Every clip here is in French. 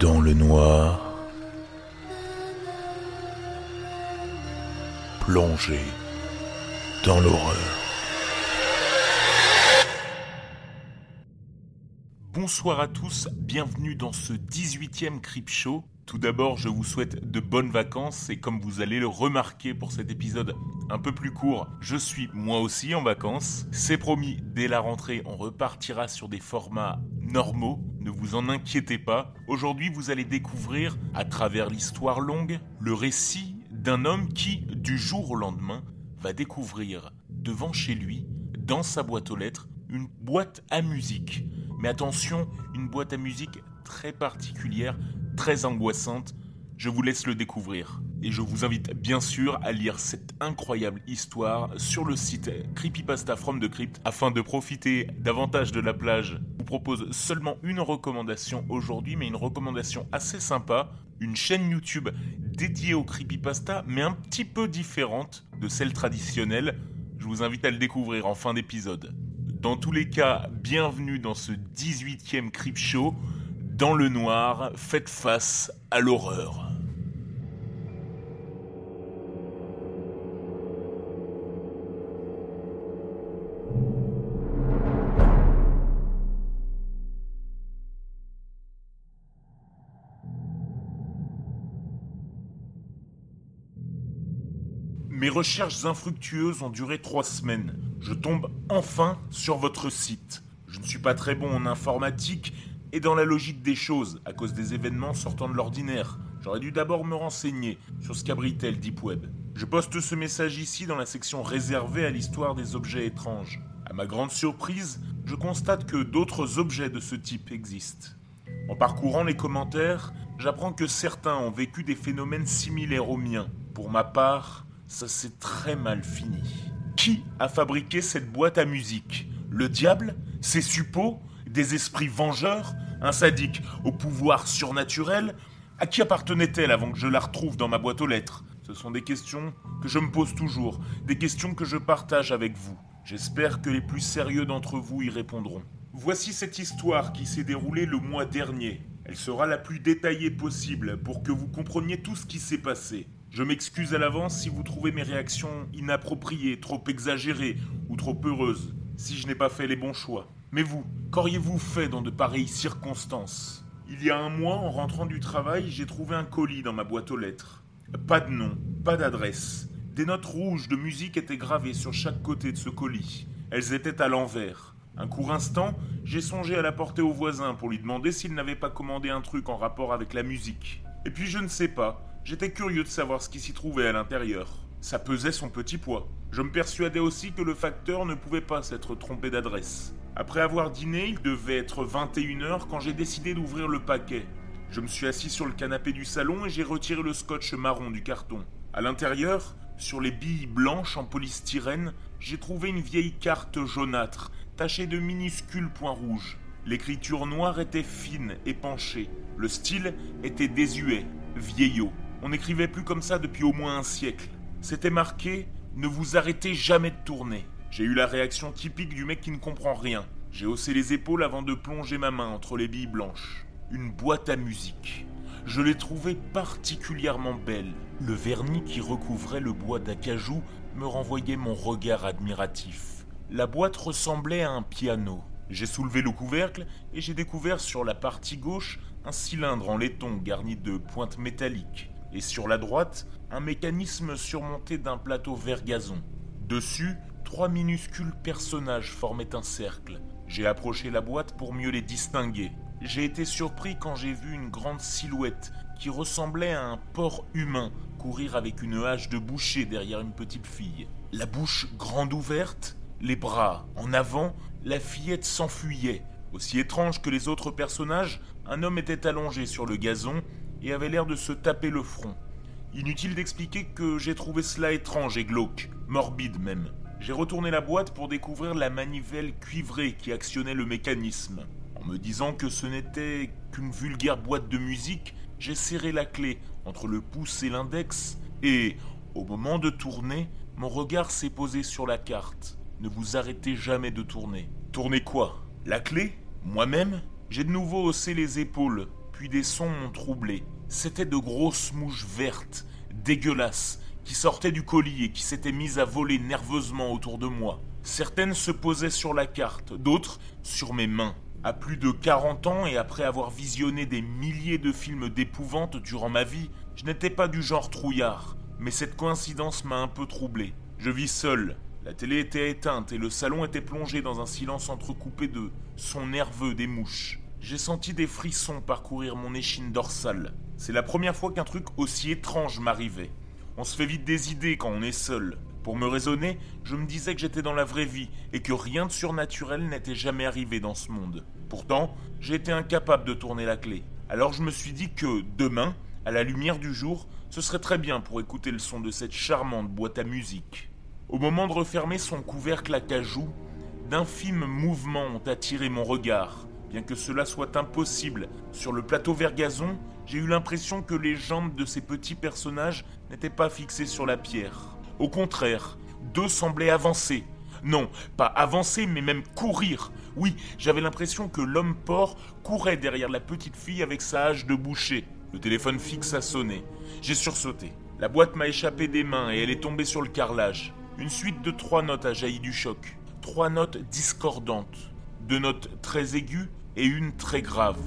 dans le noir, plongé dans l'horreur. Bonsoir à tous, bienvenue dans ce 18e Crip Show. Tout d'abord, je vous souhaite de bonnes vacances et comme vous allez le remarquer pour cet épisode un peu plus court, je suis moi aussi en vacances. C'est promis, dès la rentrée, on repartira sur des formats normaux, ne vous en inquiétez pas. Aujourd'hui, vous allez découvrir, à travers l'histoire longue, le récit d'un homme qui, du jour au lendemain, va découvrir devant chez lui, dans sa boîte aux lettres, une boîte à musique. Mais attention, une boîte à musique très particulière, très angoissante. Je vous laisse le découvrir. Et je vous invite bien sûr à lire cette incroyable histoire sur le site Creepypasta from the Crypt afin de profiter davantage de la plage. Propose seulement une recommandation aujourd'hui, mais une recommandation assez sympa. Une chaîne YouTube dédiée au creepypasta, mais un petit peu différente de celle traditionnelle. Je vous invite à le découvrir en fin d'épisode. Dans tous les cas, bienvenue dans ce 18e Creep Show. Dans le noir, faites face à l'horreur. Mes recherches infructueuses ont duré trois semaines. Je tombe enfin sur votre site. Je ne suis pas très bon en informatique et dans la logique des choses à cause des événements sortant de l'ordinaire. J'aurais dû d'abord me renseigner sur ce qu'abritait le Deep Web. Je poste ce message ici dans la section réservée à l'histoire des objets étranges. À ma grande surprise, je constate que d'autres objets de ce type existent. En parcourant les commentaires, j'apprends que certains ont vécu des phénomènes similaires aux miens. Pour ma part, ça s'est très mal fini. Qui a fabriqué cette boîte à musique? Le diable? Ses suppôts? Des esprits vengeurs? Un sadique au pouvoir surnaturel? À qui appartenait-elle avant que je la retrouve dans ma boîte aux lettres? Ce sont des questions que je me pose toujours, des questions que je partage avec vous. J'espère que les plus sérieux d'entre vous y répondront. Voici cette histoire qui s'est déroulée le mois dernier. Elle sera la plus détaillée possible pour que vous compreniez tout ce qui s'est passé. Je m'excuse à l'avance si vous trouvez mes réactions inappropriées, trop exagérées ou trop heureuses, si je n'ai pas fait les bons choix. Mais vous, qu'auriez-vous fait dans de pareilles circonstances? Il y a un mois, en rentrant du travail, j'ai trouvé un colis dans ma boîte aux lettres. Pas de nom, pas d'adresse. Des notes rouges de musique étaient gravées sur chaque côté de ce colis. Elles étaient à l'envers. Un court instant, j'ai songé à la porter au voisin pour lui demander s'il n'avait pas commandé un truc en rapport avec la musique. Et puis je ne sais pas, J'étais curieux de savoir ce qui s'y trouvait à l'intérieur. Ça pesait son petit poids. Je me persuadais aussi que le facteur ne pouvait pas s'être trompé d'adresse. Après avoir dîné, il devait être 21h quand j'ai décidé d'ouvrir le paquet. Je me suis assis sur le canapé du salon et j'ai retiré le scotch marron du carton. À l'intérieur, sur les billes blanches en polystyrène, j'ai trouvé une vieille carte jaunâtre, tachée de minuscules points rouges. L'écriture noire était fine et penchée. Le style était désuet, vieillot. On n'écrivait plus comme ça depuis au moins un siècle. C'était marqué Ne vous arrêtez jamais de tourner. J'ai eu la réaction typique du mec qui ne comprend rien. J'ai haussé les épaules avant de plonger ma main entre les billes blanches. Une boîte à musique. Je l'ai trouvée particulièrement belle. Le vernis qui recouvrait le bois d'acajou me renvoyait mon regard admiratif. La boîte ressemblait à un piano. J'ai soulevé le couvercle et j'ai découvert sur la partie gauche un cylindre en laiton garni de pointes métalliques et sur la droite, un mécanisme surmonté d'un plateau vert gazon. Dessus, trois minuscules personnages formaient un cercle. J'ai approché la boîte pour mieux les distinguer. J'ai été surpris quand j'ai vu une grande silhouette qui ressemblait à un porc humain courir avec une hache de boucher derrière une petite fille. La bouche grande ouverte, les bras en avant, la fillette s'enfuyait. Aussi étrange que les autres personnages, un homme était allongé sur le gazon et avait l'air de se taper le front. Inutile d'expliquer que j'ai trouvé cela étrange et glauque, morbide même. J'ai retourné la boîte pour découvrir la manivelle cuivrée qui actionnait le mécanisme. En me disant que ce n'était qu'une vulgaire boîte de musique, j'ai serré la clé entre le pouce et l'index et, au moment de tourner, mon regard s'est posé sur la carte. Ne vous arrêtez jamais de tourner. Tourner quoi? La clé? Moi-même? J'ai de nouveau haussé les épaules puis des sons m'ont troublé. C'étaient de grosses mouches vertes, dégueulasses, qui sortaient du colis et qui s'étaient mises à voler nerveusement autour de moi. Certaines se posaient sur la carte, d'autres sur mes mains. À plus de 40 ans et après avoir visionné des milliers de films d'épouvante durant ma vie, je n'étais pas du genre trouillard, mais cette coïncidence m'a un peu troublé. Je vis seul, la télé était éteinte et le salon était plongé dans un silence entrecoupé de sons nerveux des mouches. J'ai senti des frissons parcourir mon échine dorsale. C'est la première fois qu'un truc aussi étrange m'arrivait. On se fait vite des idées quand on est seul. Pour me raisonner, je me disais que j'étais dans la vraie vie et que rien de surnaturel n'était jamais arrivé dans ce monde. Pourtant, été incapable de tourner la clé. Alors je me suis dit que demain, à la lumière du jour, ce serait très bien pour écouter le son de cette charmante boîte à musique. Au moment de refermer son couvercle à cajou, d'infimes mouvements ont attiré mon regard. Bien que cela soit impossible, sur le plateau vert gazon, j'ai eu l'impression que les jambes de ces petits personnages n'étaient pas fixées sur la pierre. Au contraire, deux semblaient avancer. Non, pas avancer, mais même courir. Oui, j'avais l'impression que l'homme porc courait derrière la petite fille avec sa hache de boucher. Le téléphone fixe a sonné. J'ai sursauté. La boîte m'a échappé des mains et elle est tombée sur le carrelage. Une suite de trois notes a jailli du choc. Trois notes discordantes. Deux notes très aiguës et une très grave.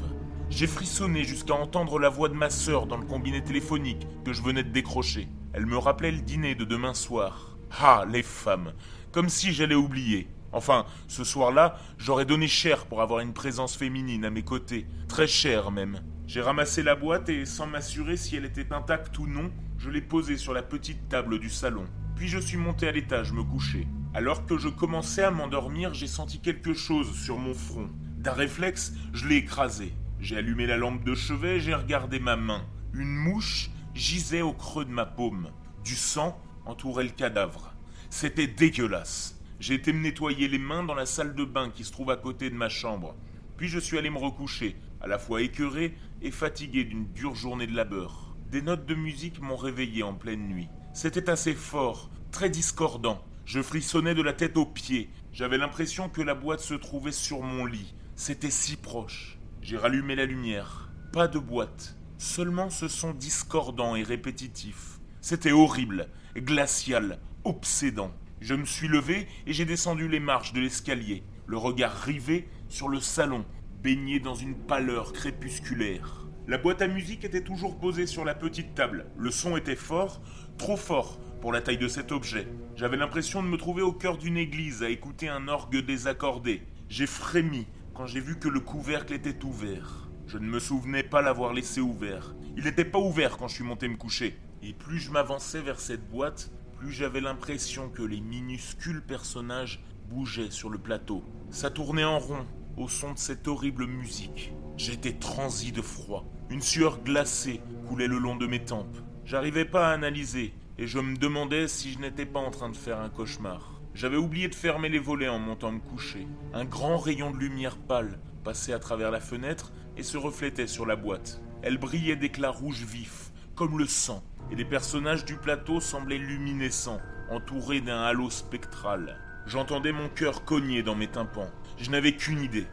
J'ai frissonné jusqu'à entendre la voix de ma sœur dans le combiné téléphonique que je venais de décrocher. Elle me rappelait le dîner de demain soir. Ah, les femmes Comme si j'allais oublier. Enfin, ce soir-là, j'aurais donné cher pour avoir une présence féminine à mes côtés. Très cher même. J'ai ramassé la boîte et, sans m'assurer si elle était intacte ou non, je l'ai posée sur la petite table du salon. Puis je suis monté à l'étage me coucher. Alors que je commençais à m'endormir, j'ai senti quelque chose sur mon front. D'un réflexe, je l'ai écrasé. J'ai allumé la lampe de chevet, j'ai regardé ma main. Une mouche gisait au creux de ma paume. Du sang entourait le cadavre. C'était dégueulasse. J'ai été me nettoyer les mains dans la salle de bain qui se trouve à côté de ma chambre. Puis je suis allé me recoucher, à la fois écœuré et fatigué d'une dure journée de labeur. Des notes de musique m'ont réveillé en pleine nuit. C'était assez fort, très discordant. Je frissonnais de la tête aux pieds. J'avais l'impression que la boîte se trouvait sur mon lit. C'était si proche. J'ai rallumé la lumière. Pas de boîte. Seulement ce son discordant et répétitif. C'était horrible, glacial, obsédant. Je me suis levé et j'ai descendu les marches de l'escalier, le regard rivé sur le salon, baigné dans une pâleur crépusculaire. La boîte à musique était toujours posée sur la petite table. Le son était fort, trop fort pour la taille de cet objet. J'avais l'impression de me trouver au cœur d'une église à écouter un orgue désaccordé. J'ai frémi quand j'ai vu que le couvercle était ouvert. Je ne me souvenais pas l'avoir laissé ouvert. Il n'était pas ouvert quand je suis monté me coucher. Et plus je m'avançais vers cette boîte, plus j'avais l'impression que les minuscules personnages bougeaient sur le plateau. Ça tournait en rond au son de cette horrible musique. J'étais transi de froid. Une sueur glacée coulait le long de mes tempes. J'arrivais pas à analyser, et je me demandais si je n'étais pas en train de faire un cauchemar. J'avais oublié de fermer les volets en montant me coucher. Un grand rayon de lumière pâle passait à travers la fenêtre et se reflétait sur la boîte. Elle brillait d'éclats rouges vifs, comme le sang, et les personnages du plateau semblaient luminescents, entourés d'un halo spectral. J'entendais mon cœur cogner dans mes tympans. Je n'avais qu'une idée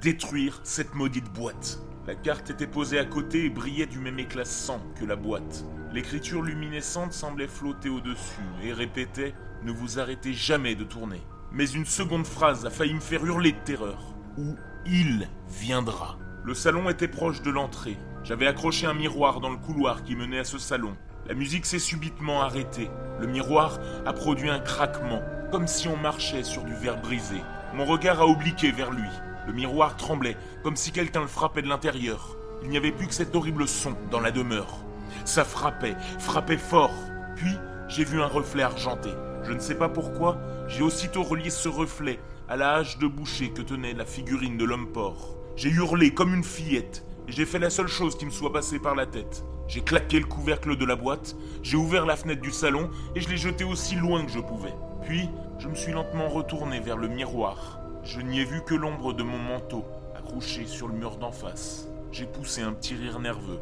détruire cette maudite boîte. La carte était posée à côté et brillait du même éclat sang que la boîte. L'écriture luminescente semblait flotter au-dessus et répétait Ne vous arrêtez jamais de tourner. Mais une seconde phrase a failli me faire hurler de terreur. Où il viendra. Le salon était proche de l'entrée. J'avais accroché un miroir dans le couloir qui menait à ce salon. La musique s'est subitement arrêtée. Le miroir a produit un craquement, comme si on marchait sur du verre brisé. Mon regard a obliqué vers lui. Le miroir tremblait, comme si quelqu'un le frappait de l'intérieur. Il n'y avait plus que cet horrible son dans la demeure. Ça frappait, frappait fort. Puis, j'ai vu un reflet argenté. Je ne sais pas pourquoi, j'ai aussitôt relié ce reflet à la hache de boucher que tenait la figurine de l'homme porc. J'ai hurlé comme une fillette, et j'ai fait la seule chose qui me soit passée par la tête. J'ai claqué le couvercle de la boîte, j'ai ouvert la fenêtre du salon et je l'ai jeté aussi loin que je pouvais. Puis, je me suis lentement retourné vers le miroir. Je n'y ai vu que l'ombre de mon manteau, accroché sur le mur d'en face. J'ai poussé un petit rire nerveux.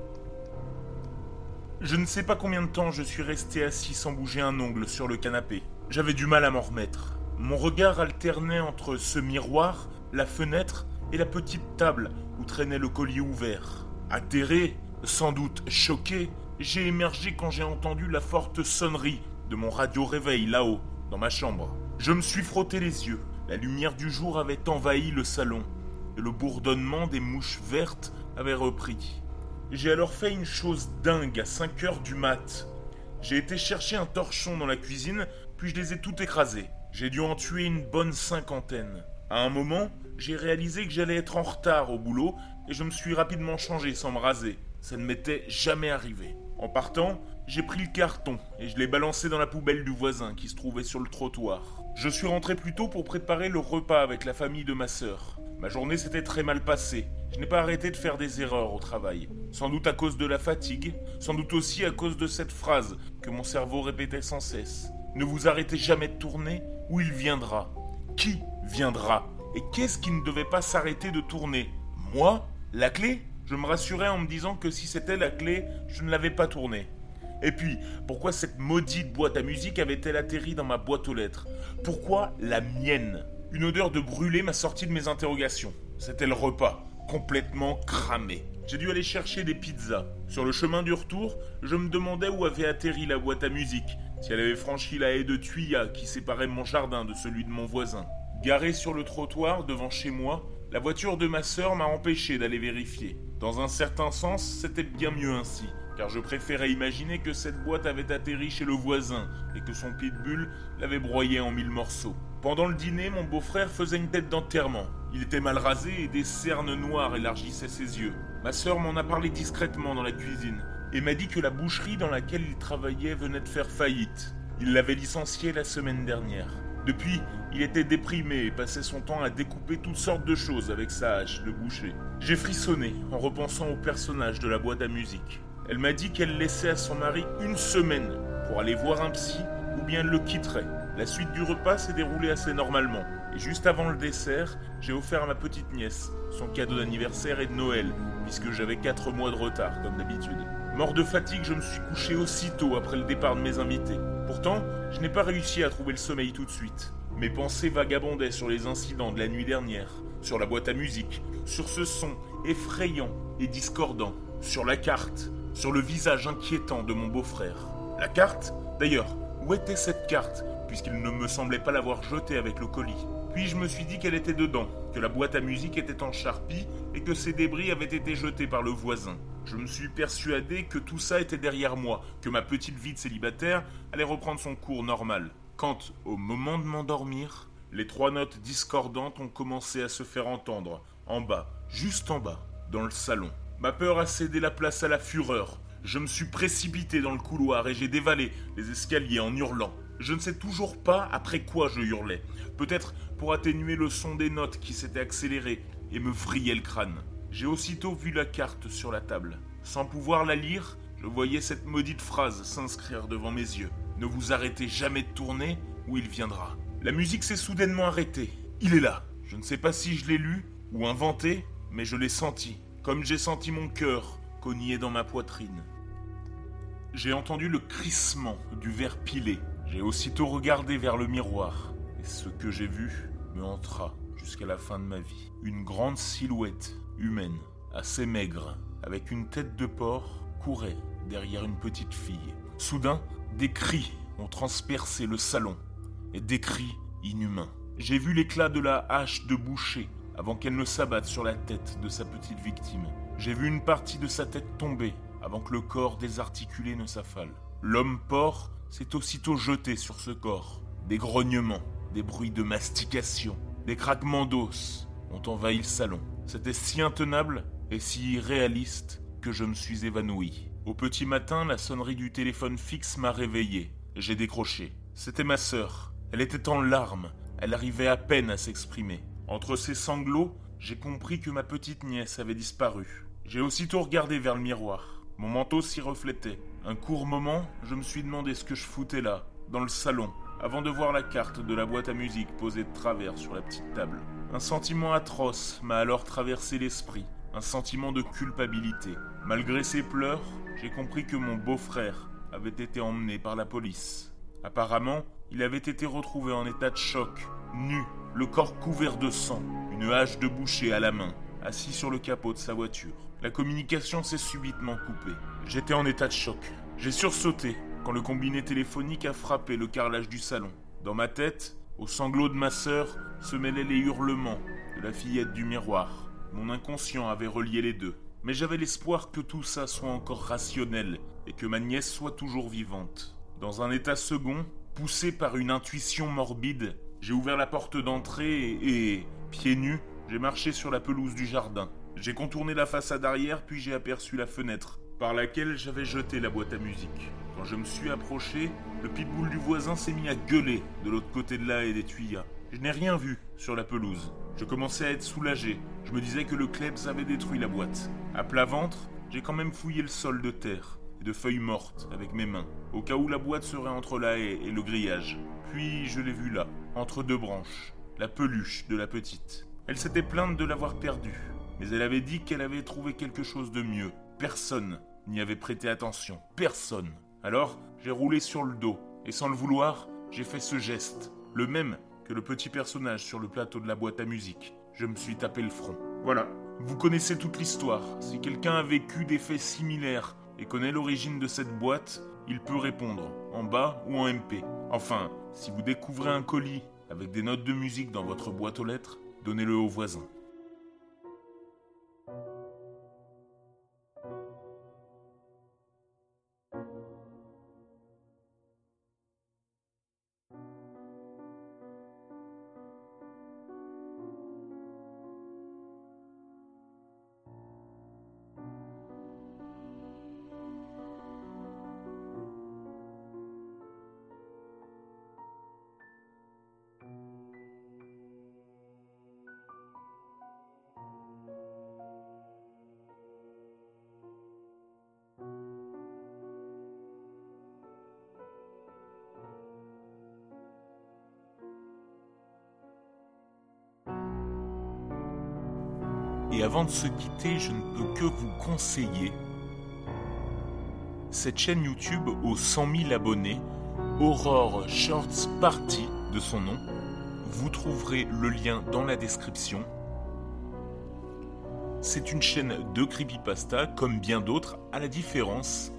Je ne sais pas combien de temps je suis resté assis sans bouger un ongle sur le canapé. J'avais du mal à m'en remettre. Mon regard alternait entre ce miroir, la fenêtre et la petite table où traînait le collier ouvert. Atterré, sans doute choqué, j'ai émergé quand j'ai entendu la forte sonnerie de mon radio réveil là-haut, dans ma chambre. Je me suis frotté les yeux. La lumière du jour avait envahi le salon et le bourdonnement des mouches vertes avait repris. J'ai alors fait une chose dingue à 5 heures du mat. J'ai été chercher un torchon dans la cuisine, puis je les ai tout écrasés. J'ai dû en tuer une bonne cinquantaine. À un moment, j'ai réalisé que j'allais être en retard au boulot et je me suis rapidement changé sans me raser. Ça ne m'était jamais arrivé. En partant, j'ai pris le carton et je l'ai balancé dans la poubelle du voisin qui se trouvait sur le trottoir. Je suis rentré plus tôt pour préparer le repas avec la famille de ma sœur. Ma journée s'était très mal passée. Je n'ai pas arrêté de faire des erreurs au travail. Sans doute à cause de la fatigue, sans doute aussi à cause de cette phrase que mon cerveau répétait sans cesse. Ne vous arrêtez jamais de tourner ou il viendra. Qui viendra? Et qu'est-ce qui ne devait pas s'arrêter de tourner? Moi? La clé? Je me rassurais en me disant que si c'était la clé, je ne l'avais pas tournée. Et puis, pourquoi cette maudite boîte à musique avait-elle atterri dans ma boîte aux lettres? Pourquoi la mienne? Une odeur de brûlé m'a sorti de mes interrogations. C'était le repas, complètement cramé. J'ai dû aller chercher des pizzas. Sur le chemin du retour, je me demandais où avait atterri la boîte à musique, si elle avait franchi la haie de tuyas qui séparait mon jardin de celui de mon voisin. Garée sur le trottoir devant chez moi, la voiture de ma sœur m'a empêché d'aller vérifier. Dans un certain sens, c'était bien mieux ainsi car je préférais imaginer que cette boîte avait atterri chez le voisin et que son pitbull l'avait broyé en mille morceaux. Pendant le dîner, mon beau-frère faisait une tête d'enterrement. Il était mal rasé et des cernes noires élargissaient ses yeux. Ma sœur m'en a parlé discrètement dans la cuisine et m'a dit que la boucherie dans laquelle il travaillait venait de faire faillite. Il l'avait licencié la semaine dernière. Depuis, il était déprimé et passait son temps à découper toutes sortes de choses avec sa hache de boucher. J'ai frissonné en repensant au personnage de la boîte à musique. Elle m'a dit qu'elle laissait à son mari une semaine pour aller voir un psy ou bien elle le quitterait. La suite du repas s'est déroulée assez normalement. Et juste avant le dessert, j'ai offert à ma petite nièce son cadeau d'anniversaire et de Noël, puisque j'avais 4 mois de retard, comme d'habitude. Mort de fatigue, je me suis couché aussitôt après le départ de mes invités. Pourtant, je n'ai pas réussi à trouver le sommeil tout de suite. Mes pensées vagabondaient sur les incidents de la nuit dernière, sur la boîte à musique, sur ce son effrayant et discordant, sur la carte, sur le visage inquiétant de mon beau-frère. La carte D'ailleurs, où était cette carte, puisqu'il ne me semblait pas l'avoir jetée avec le colis Puis je me suis dit qu'elle était dedans, que la boîte à musique était en charpie et que ses débris avaient été jetés par le voisin. Je me suis persuadé que tout ça était derrière moi, que ma petite vie de célibataire allait reprendre son cours normal. Quand, au moment de m'endormir, les trois notes discordantes ont commencé à se faire entendre, en bas, juste en bas, dans le salon. Ma peur a cédé la place à la fureur. Je me suis précipité dans le couloir et j'ai dévalé les escaliers en hurlant. Je ne sais toujours pas après quoi je hurlais. Peut-être pour atténuer le son des notes qui s'étaient accélérées et me vrillaient le crâne. J'ai aussitôt vu la carte sur la table. Sans pouvoir la lire, je voyais cette maudite phrase s'inscrire devant mes yeux. Ne vous arrêtez jamais de tourner ou il viendra. La musique s'est soudainement arrêtée. Il est là. Je ne sais pas si je l'ai lu ou inventé, mais je l'ai senti comme j'ai senti mon cœur cogner dans ma poitrine. J'ai entendu le crissement du verre pilé. J'ai aussitôt regardé vers le miroir, et ce que j'ai vu me entra jusqu'à la fin de ma vie. Une grande silhouette humaine, assez maigre, avec une tête de porc, courait derrière une petite fille. Soudain, des cris ont transpercé le salon, et des cris inhumains. J'ai vu l'éclat de la hache de boucher avant qu'elle ne s'abatte sur la tête de sa petite victime. J'ai vu une partie de sa tête tomber avant que le corps désarticulé ne s'affale. L'homme porc s'est aussitôt jeté sur ce corps. Des grognements, des bruits de mastication, des craquements d'os ont envahi le salon. C'était si intenable et si irréaliste que je me suis évanoui. Au petit matin, la sonnerie du téléphone fixe m'a réveillé. J'ai décroché. C'était ma sœur. Elle était en larmes. Elle arrivait à peine à s'exprimer. Entre ses sanglots, j'ai compris que ma petite nièce avait disparu. J'ai aussitôt regardé vers le miroir. Mon manteau s'y reflétait. Un court moment, je me suis demandé ce que je foutais là, dans le salon, avant de voir la carte de la boîte à musique posée de travers sur la petite table. Un sentiment atroce m'a alors traversé l'esprit, un sentiment de culpabilité. Malgré ses pleurs, j'ai compris que mon beau-frère avait été emmené par la police. Apparemment, il avait été retrouvé en état de choc, nu, le corps couvert de sang, une hache de boucher à la main. assis sur le capot de sa voiture. La communication s'est subitement coupée. J'étais en état de choc. J'ai sursauté quand le combiné téléphonique a frappé le carrelage du salon. Dans ma tête, aux sanglots de ma sœur, se mêlaient les hurlements de la fillette du miroir. Mon inconscient avait relié les deux. Mais j'avais l'espoir que tout ça soit encore rationnel et que ma nièce soit toujours vivante. Dans un état second, poussé par une intuition morbide, j'ai ouvert la porte d'entrée et, pieds nus, j'ai marché sur la pelouse du jardin. J'ai contourné la façade arrière puis j'ai aperçu la fenêtre par laquelle j'avais jeté la boîte à musique. Quand je me suis approché, le pitbull du voisin s'est mis à gueuler de l'autre côté de là et des tuyas. Je n'ai rien vu sur la pelouse. Je commençais à être soulagé. Je me disais que le Klebs avait détruit la boîte. À plat ventre, j'ai quand même fouillé le sol de terre et de feuilles mortes avec mes mains, au cas où la boîte serait entre la haie et le grillage. Puis je l'ai vue là, entre deux branches, la peluche de la petite. Elle s'était plainte de l'avoir perdue, mais elle avait dit qu'elle avait trouvé quelque chose de mieux. Personne n'y avait prêté attention. Personne. Alors, j'ai roulé sur le dos, et sans le vouloir, j'ai fait ce geste, le même que le petit personnage sur le plateau de la boîte à musique. Je me suis tapé le front. Voilà. Vous connaissez toute l'histoire. Si quelqu'un a vécu des faits similaires et connaît l'origine de cette boîte, il peut répondre, en bas ou en MP. Enfin, si vous découvrez un colis avec des notes de musique dans votre boîte aux lettres, donnez-le au voisin. Et avant de se quitter, je ne peux que vous conseiller cette chaîne YouTube aux 100 000 abonnés, Aurore Shorts Party de son nom. Vous trouverez le lien dans la description. C'est une chaîne de creepypasta comme bien d'autres, à la différence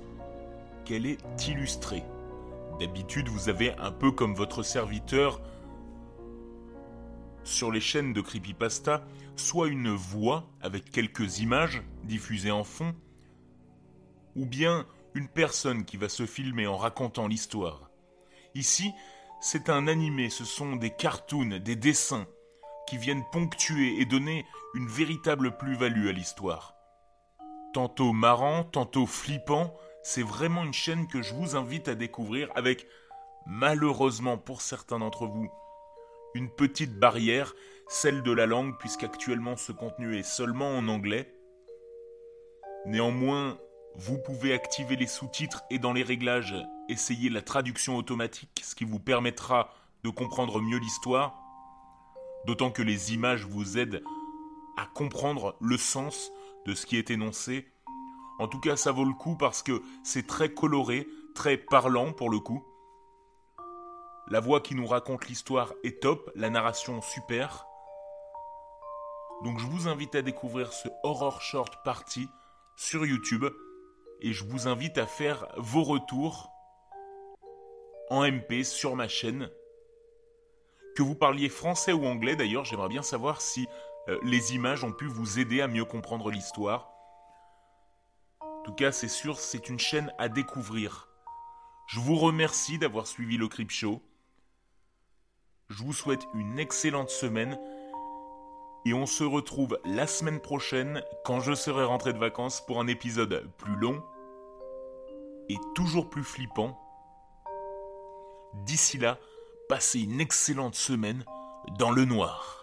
qu'elle est illustrée. D'habitude, vous avez un peu comme votre serviteur sur les chaînes de creepypasta soit une voix avec quelques images diffusées en fond, ou bien une personne qui va se filmer en racontant l'histoire. Ici, c'est un animé, ce sont des cartoons, des dessins, qui viennent ponctuer et donner une véritable plus-value à l'histoire. Tantôt marrant, tantôt flippant, c'est vraiment une chaîne que je vous invite à découvrir avec, malheureusement pour certains d'entre vous, une petite barrière, celle de la langue, puisqu'actuellement ce contenu est seulement en anglais. Néanmoins, vous pouvez activer les sous-titres et dans les réglages, essayer la traduction automatique, ce qui vous permettra de comprendre mieux l'histoire. D'autant que les images vous aident à comprendre le sens de ce qui est énoncé. En tout cas, ça vaut le coup parce que c'est très coloré, très parlant pour le coup. La voix qui nous raconte l'histoire est top, la narration super. Donc je vous invite à découvrir ce Horror Short Party sur YouTube et je vous invite à faire vos retours en MP sur ma chaîne. Que vous parliez français ou anglais d'ailleurs, j'aimerais bien savoir si euh, les images ont pu vous aider à mieux comprendre l'histoire. En tout cas, c'est sûr, c'est une chaîne à découvrir. Je vous remercie d'avoir suivi le Crip Show. Je vous souhaite une excellente semaine et on se retrouve la semaine prochaine quand je serai rentré de vacances pour un épisode plus long et toujours plus flippant. D'ici là, passez une excellente semaine dans le noir.